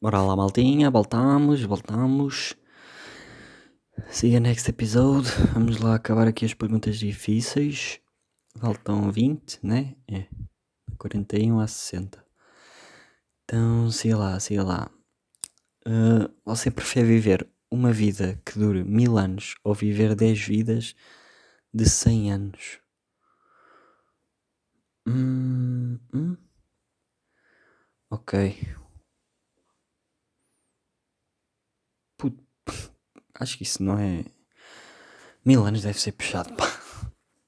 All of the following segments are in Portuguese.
Bora lá, maltinha, voltamos, voltamos. Siga next episode. Vamos lá acabar aqui as perguntas difíceis. Faltam 20, né? É. 41 a 60. Então, siga lá, siga lá. Uh, você prefere viver uma vida que dure mil anos ou viver 10 vidas de 100 anos? Hum, hum? Ok. Puto, acho que isso não é. Mil anos deve ser puxado, pá.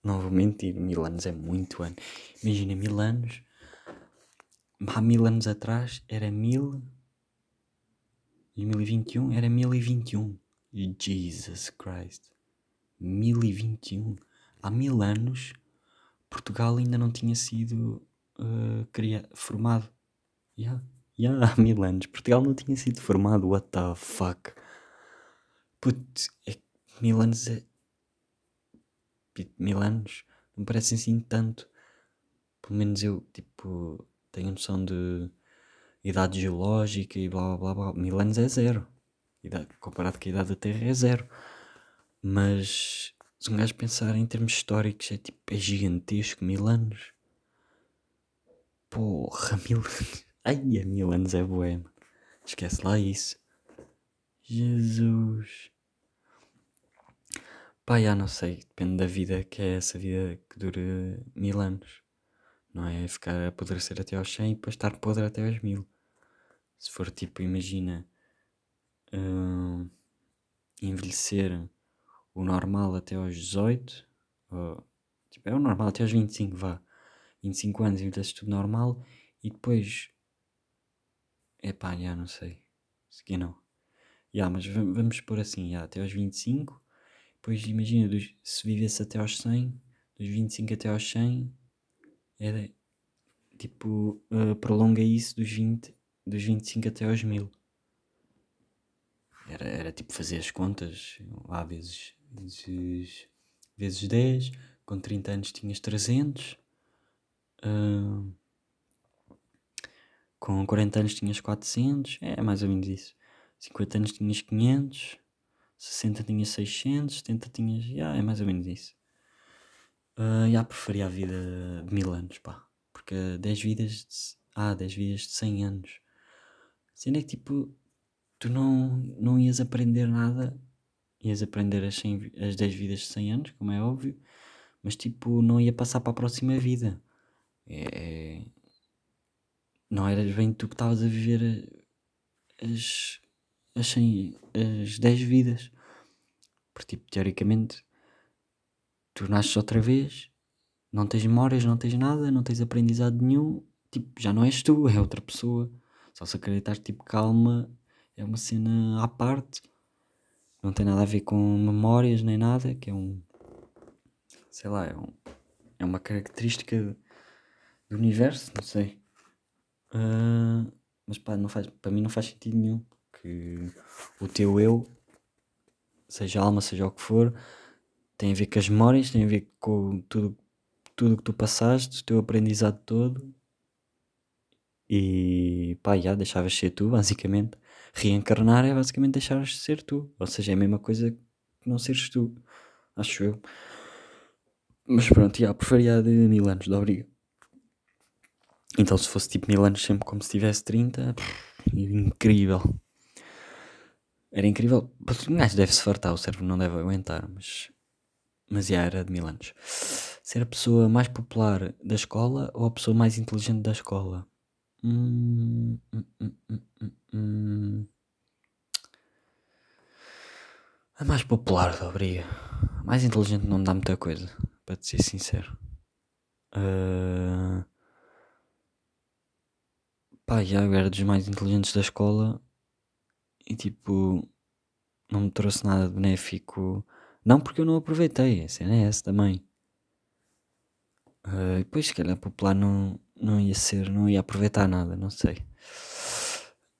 Não vou mentir, mil anos é muito ano. Imagina, mil anos. Há mil anos atrás era mil. 2021 era mil e vinte e um. Jesus Christ. Mil e vinte e um. Há mil anos Portugal ainda não tinha sido uh, cria formado. Yeah, yeah, há mil anos. Portugal não tinha sido formado. What the fuck? Putz, é, mil anos é. Mil anos não parecem assim tanto. Pelo menos eu, tipo, tenho noção de idade geológica e blá blá blá. blá. Mil anos é zero. Idade, comparado com a idade da Terra é zero. Mas se um gajo pensar em termos históricos, é tipo, é gigantesco, mil anos. Porra, mil anos. Ai, é mil anos é boé, Esquece lá isso. Jesus. Pá, já não sei, depende da vida que é essa vida que dure mil anos. Não é ficar a apodrecer até aos 100 e depois estar podre até aos mil. Se for tipo, imagina, hum, envelhecer o normal até aos 18, ou, tipo, é o normal até aos 25, vá. 25 anos envelhece tudo normal e depois. Epá, já não sei. Segui não. Já, mas vamos pôr assim, já, até aos 25. Depois imagina, dos, se vivesse até aos 100, dos 25 até aos 100, é tipo, uh, prolonga isso dos 20, dos 25 até aos 1000. Era, era tipo fazer as contas, lá vezes vezes, vezes 10, com 30 anos tinhas 300, uh, com 40 anos tinhas 400, é mais ou menos isso. 50 anos tinhas 500, 60 tinhas 600, 70 tinhas. Yeah, é mais ou menos isso. Uh, yeah, preferia a vida de mil anos, pá. Porque 10 vidas. De, ah, 10 vidas de 100 anos. Sendo é que tipo. Tu não, não ias aprender nada ias aprender as, 100, as 10 vidas de 100 anos, como é óbvio, mas tipo, não ia passar para a próxima vida. É não eras bem tu que estavas a viver as, as, 100, as 10 vidas. Porque, tipo, teoricamente, tu nasces outra vez, não tens memórias, não tens nada, não tens aprendizado nenhum, tipo, já não és tu, é outra pessoa. Só se acreditar, tipo, calma, é uma cena à parte não tem nada a ver com memórias nem nada, que é um. sei lá, é, um, é uma característica do universo, não sei. Uh, mas pá, não faz, para mim não faz sentido nenhum que o teu eu, seja alma, seja o que for, tem a ver com as memórias, tem a ver com tudo tudo que tu passaste, o teu aprendizado todo e pá, já deixavas ser tu, basicamente. Reencarnar é basicamente deixares de ser tu. Ou seja, é a mesma coisa que não seres tu. Acho eu. Mas pronto, já, preferia de mil anos, de obriga. Então se fosse tipo mil anos sempre como se tivesse 30, incrível. Era incrível. Um gajo deve-se fartar, o cérebro não deve aguentar, mas. Mas já era de mil anos. Ser a pessoa mais popular da escola ou a pessoa mais inteligente da escola? Hum, hum, hum, hum, A mais popular da briga. A mais inteligente não dá muita coisa, para te ser sincero. Uh... Pá, já era dos mais inteligentes da escola e tipo não me trouxe nada de benéfico. Não porque eu não aproveitei, a cena é essa também. Uh, depois se calhar popular não, não ia ser, não ia aproveitar nada, não sei.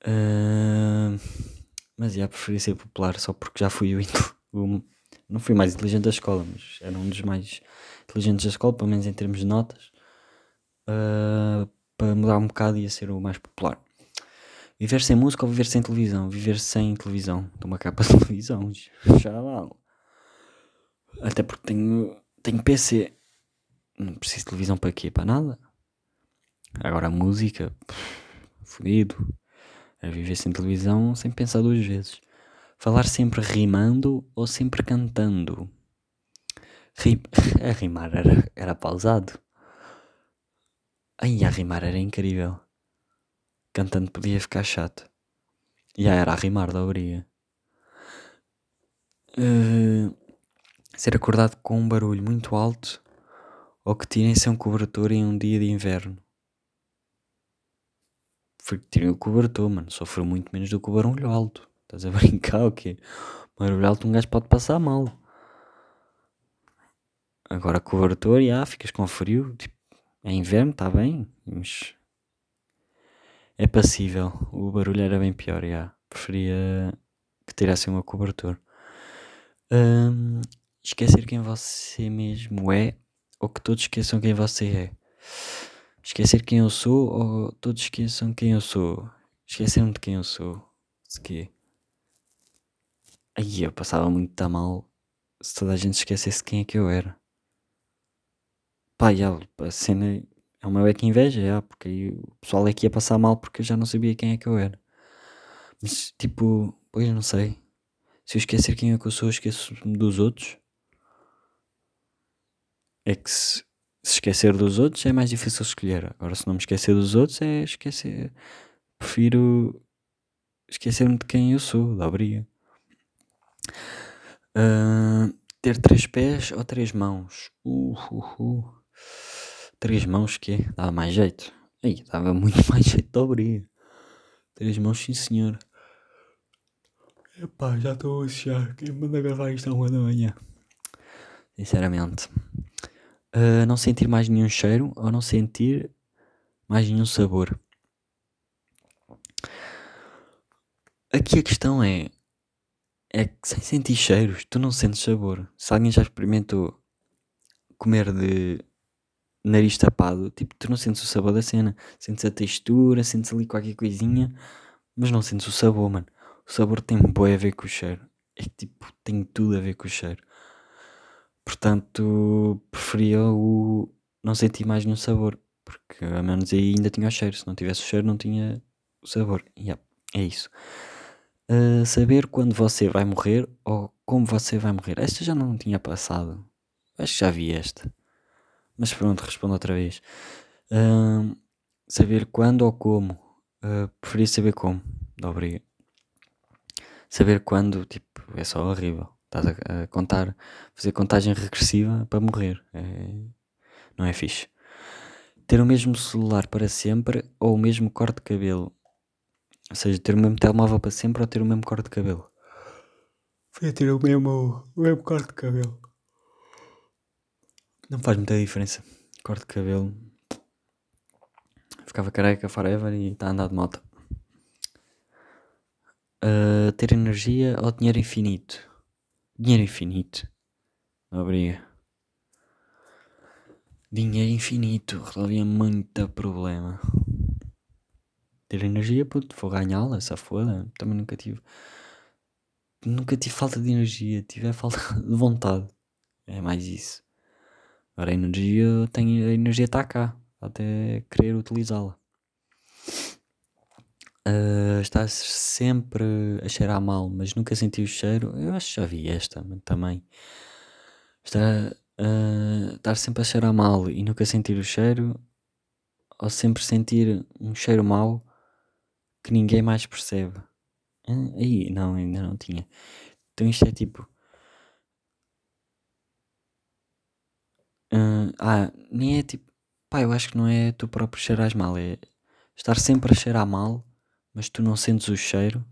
Uh, mas ia preferir ser popular só porque já fui o, o, não fui mais inteligente da escola, mas era um dos mais inteligentes da escola, pelo menos em termos de notas. Uh, para mudar um bocado ia ser o mais popular. Viver sem música ou viver sem televisão? Viver sem televisão. Estou uma capa de televisão. Lá. Até porque tenho, tenho PC. Não preciso de televisão para quê? Para nada. Agora a música. Fodido. É viver sem televisão sem pensar duas vezes. Falar sempre rimando ou sempre cantando? Rim... A rimar era, era pausado. Ai, a rimar era incrível. Cantando podia ficar chato. E yeah, era a rimar da obriga. Uh, ser acordado com um barulho muito alto ou que tirem sem um cobertor em um dia de inverno. Foi que tirem o cobertor, mano. Sofreu muito menos do que o barulho alto. Estás a brincar o quê? Barulho alto um gajo pode passar mal. Agora cobertor, já, ficas com frio. Tipo, é inverno, está bem, mas é passível. O barulho era bem pior, já. Preferia que tirassem uma cobertor. Um, esquecer quem você mesmo é ou que todos esqueçam quem você é. Esquecer quem eu sou ou todos esqueçam quem eu sou. Esqueceram de quem eu sou. Se quê? Aí eu passava muito mal se toda a gente esquecesse quem é que eu era. Pá, já, a cena é uma beca inveja, já, porque aí o pessoal é que ia passar mal porque eu já não sabia quem é que eu era. Mas tipo, pois não sei. Se eu esquecer quem é que eu sou, esqueço-me dos outros. É que se, se esquecer dos outros é mais difícil escolher. Agora se não me esquecer dos outros é esquecer. Prefiro esquecer-me de quem eu sou, da briga. Uh, ter três pés ou três mãos? Uh, uh, uh. Três mãos que dava mais jeito. Aí, dava muito mais jeito de obriga. Três mãos, sim senhor. Epá, já estou a achar. Quem manda gravar isto à uma da manhã? Sinceramente. Uh, não sentir mais nenhum cheiro ou não sentir mais nenhum sabor. Aqui a questão é é que sem sentir cheiros, tu não sentes sabor. Se alguém já experimentou comer de nariz tapado, tipo, tu não sentes o sabor da cena. Sentes a textura, sentes ali qualquer coisinha, mas não sentes o sabor, mano. O sabor tem boi a ver com o cheiro. É que tipo, tem tudo a ver com o cheiro. Portanto, preferia o não sentir mais nenhum sabor. Porque ao menos aí ainda tinha o cheiro. Se não tivesse o cheiro, não tinha o sabor. Yeah, é isso uh, saber quando você vai morrer ou como você vai morrer. Esta já não tinha passado. Acho que já vi esta. Mas pronto, respondo outra vez. Uh, saber quando ou como. Uh, preferia saber como. Obrigado. Saber quando, tipo, é só horrível. Estás a, a contar, fazer contagem regressiva para morrer. É, não é fixe. Ter o mesmo celular para sempre ou o mesmo corte de cabelo. Ou seja, ter o mesmo telemóvel para sempre ou ter o mesmo corte de cabelo? Foi ter o mesmo, o mesmo corte de cabelo. Não faz muita diferença. Corte de cabelo. Ficava careca forever e está a andar de moto. Uh, ter energia ou dinheiro infinito? Dinheiro infinito. Obriga. Dinheiro infinito resolvia muito problema. Ter energia, puto, vou ganhá-la, essa foda. Também nunca tive. Nunca tive falta de energia, tive a falta de vontade. É mais isso. Agora a energia, tenho, a energia está cá, até querer utilizá-la. Uh, estar sempre a cheirar mal, mas nunca senti o cheiro. Eu acho que já vi esta também. Estar, uh, estar sempre a cheirar mal e nunca sentir o cheiro, ou sempre sentir um cheiro mau que ninguém mais percebe. Ah, aí, não, ainda não tinha. Então isto é tipo. Uh, ah, nem é tipo. Pá, eu acho que não é tu próprio cheiras mal, é estar sempre a cheirar mal, mas tu não sentes o cheiro.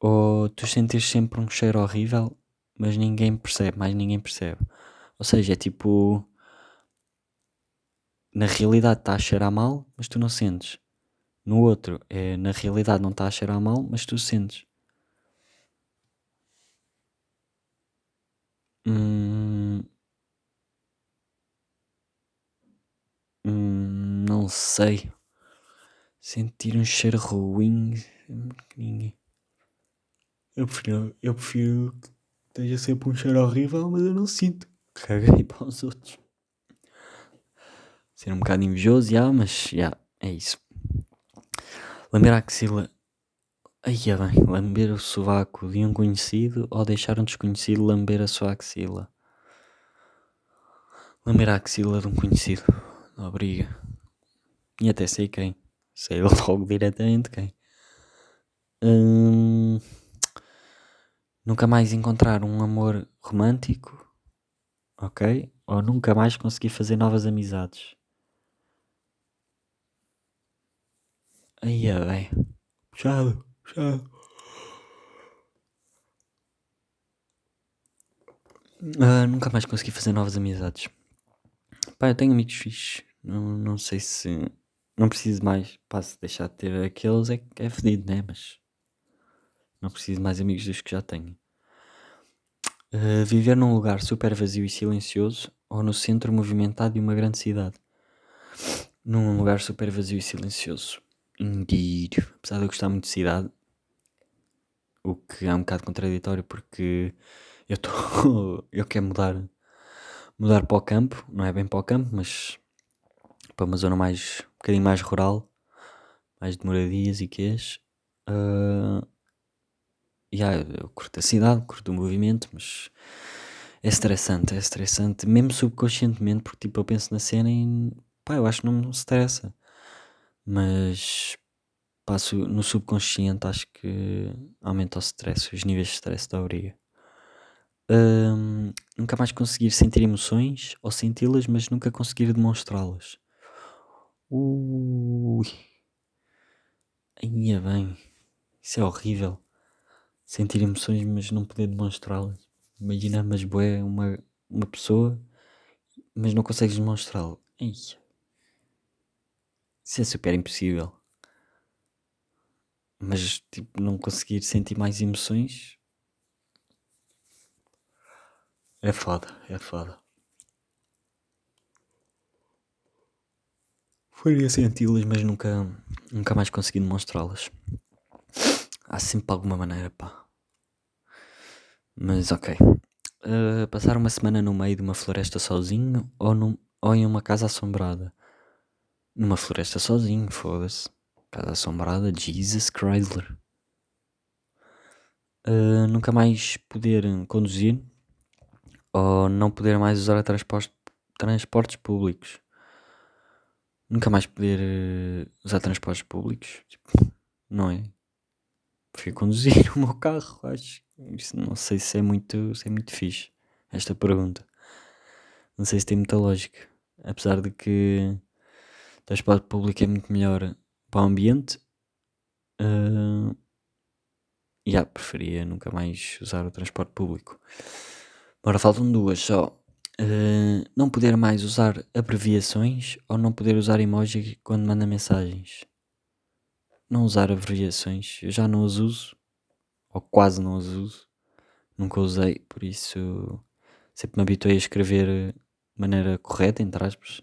Ou tu sentes sempre um cheiro horrível, mas ninguém percebe, mais ninguém percebe. Ou seja, é tipo. Na realidade está a cheirar mal, mas tu não sentes. No outro, é, na realidade não está a cheirar mal, mas tu sentes. Hum, hum, não sei. Sentir um cheiro ruim. Eu prefiro, eu prefiro que esteja sempre um cheiro horrível, mas eu não sinto. Caguei para os outros. Ser um bocado invejoso, já, mas já, é isso. Lamber a axila. Aí é bem, lamber o sovaco de um conhecido ou deixar um desconhecido lamber a sua axila. Lamber a axila de um conhecido. Não obriga. E até sei quem. Sei logo diretamente quem. Hum, nunca mais encontrar um amor romântico. Ok? Ou nunca mais conseguir fazer novas amizades. Aí é bem. Puxado, puxado. Ah, nunca mais consegui fazer novas amizades. Pá, eu tenho amigos fixes. Não, não sei se. Não preciso mais. Pá, se deixar de ter aqueles é, é fedido, né? Mas. Não preciso mais amigos dos que já tenho. Uh, viver num lugar super vazio e silencioso ou no centro movimentado de uma grande cidade? Num lugar super vazio e silencioso. Indeed. Apesar de eu gostar muito de cidade, o que é um bocado contraditório porque eu estou. eu quero mudar. Mudar para o campo, não é bem para o campo, mas para uma zona mais. um bocadinho mais rural, mais de moradias e quês. Uh, yeah, eu curto a cidade, curto o movimento, mas é estressante, é estressante, mesmo subconscientemente, porque tipo eu penso na cena e pá, eu acho que não me estressa mas passo no subconsciente acho que aumenta o stress, os níveis de stress da briga. nunca mais conseguir sentir emoções ou senti-las, mas nunca conseguir demonstrá-las. Ui, é bem, isso é horrível. Sentir emoções, mas não poder demonstrá-las. Imagina, mas boé, uma, uma pessoa, mas não consegues demonstrá-la. Isso é super impossível. Mas, tipo, não conseguir sentir mais emoções. É foda, é foda. Faria senti-las, mas nunca, nunca mais consegui demonstrá-las. Há sempre alguma maneira, pá. Mas ok. Uh, passar uma semana no meio de uma floresta sozinho ou, num, ou em uma casa assombrada? Numa floresta sozinho, foda-se. Casa assombrada, Jesus Chrysler. Uh, nunca mais poder conduzir ou não poder mais usar transportes, transportes públicos. Nunca mais poder uh, usar transportes públicos. Tipo, não é? Prefiro conduzir o meu carro, acho. Não sei se é muito, se é muito fixe. Esta pergunta. Não sei se tem muita lógica. Apesar de que transporte público é muito melhor para o ambiente. Uh, yeah, preferia nunca mais usar o transporte público. Agora faltam duas só. Uh, não poder mais usar abreviações ou não poder usar emoji quando manda mensagens. Não usar abreviações, eu já não as uso, ou quase não as uso, nunca usei, por isso sempre me habituei a escrever de maneira correta, entre aspas,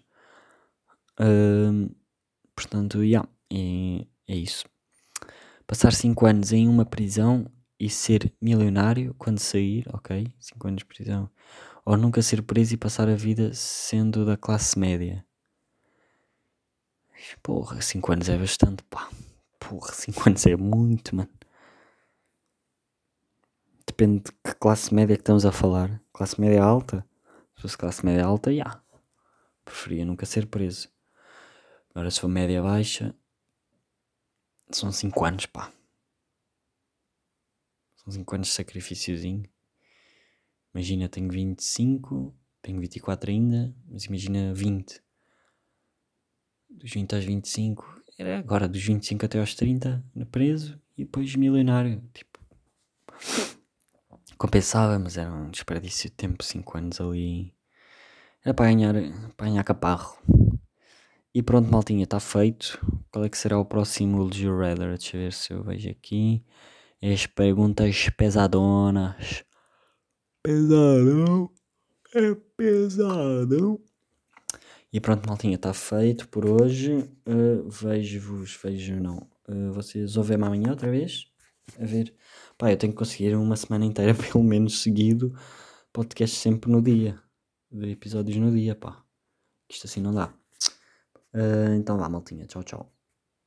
portanto, yeah, é, é isso. Passar 5 anos em uma prisão e ser milionário quando sair, ok? 5 anos de prisão. Ou nunca ser preso e passar a vida sendo da classe média. Porra, 5 anos é bastante, pá. Porra, 5 anos é muito, mano. Depende de que classe média que estamos a falar. Classe média alta? Se fosse classe média alta, já. Yeah. Preferia nunca ser preso. Agora se for média baixa, são 5 anos, pá. São 5 anos de sacrifíciozinho. Imagina, tenho 25, tenho 24 ainda, mas imagina 20. Dos 20 aos 25, era agora dos 25 até aos 30, preso e depois milionário. Tipo, compensava, mas era um desperdício de tempo, 5 anos ali. Era para ganhar, para ganhar caparro. E pronto, maltinha, está feito. Qual é que será o próximo Would You Rather? Deixa eu ver se eu vejo aqui. As perguntas pesadonas. Pesadão. É pesadão. E pronto, maltinha, está feito por hoje. Uh, vejo-vos, vejo não. Uh, vocês ouvem-me amanhã outra vez? A ver. Pá, eu tenho que conseguir uma semana inteira, pelo menos seguido, podcast sempre no dia. De episódios no dia, pá. Isto assim não dá. Uh, então vá, maltinha. Tchau, tchau.